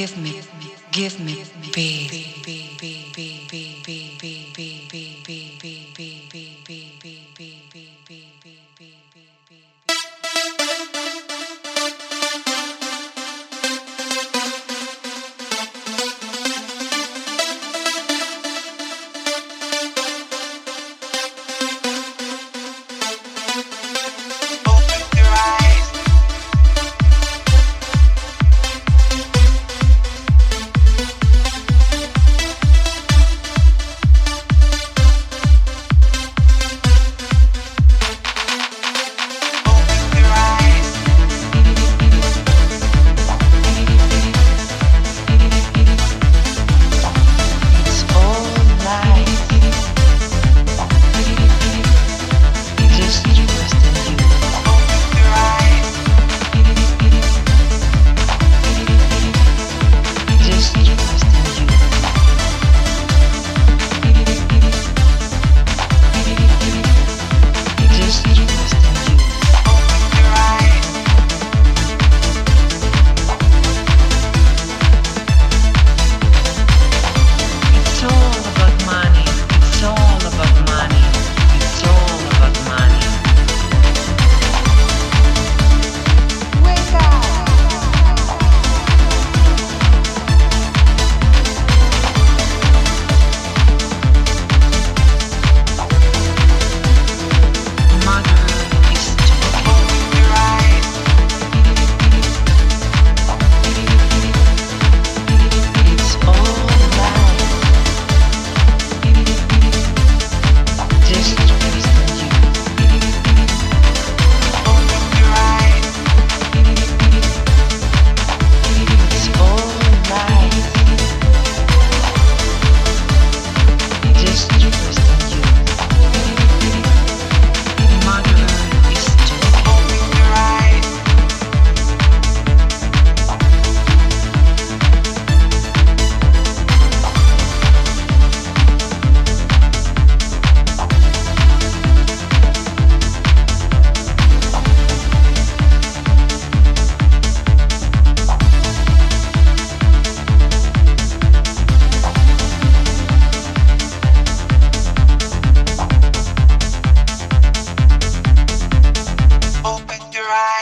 give me, give me peace. Right.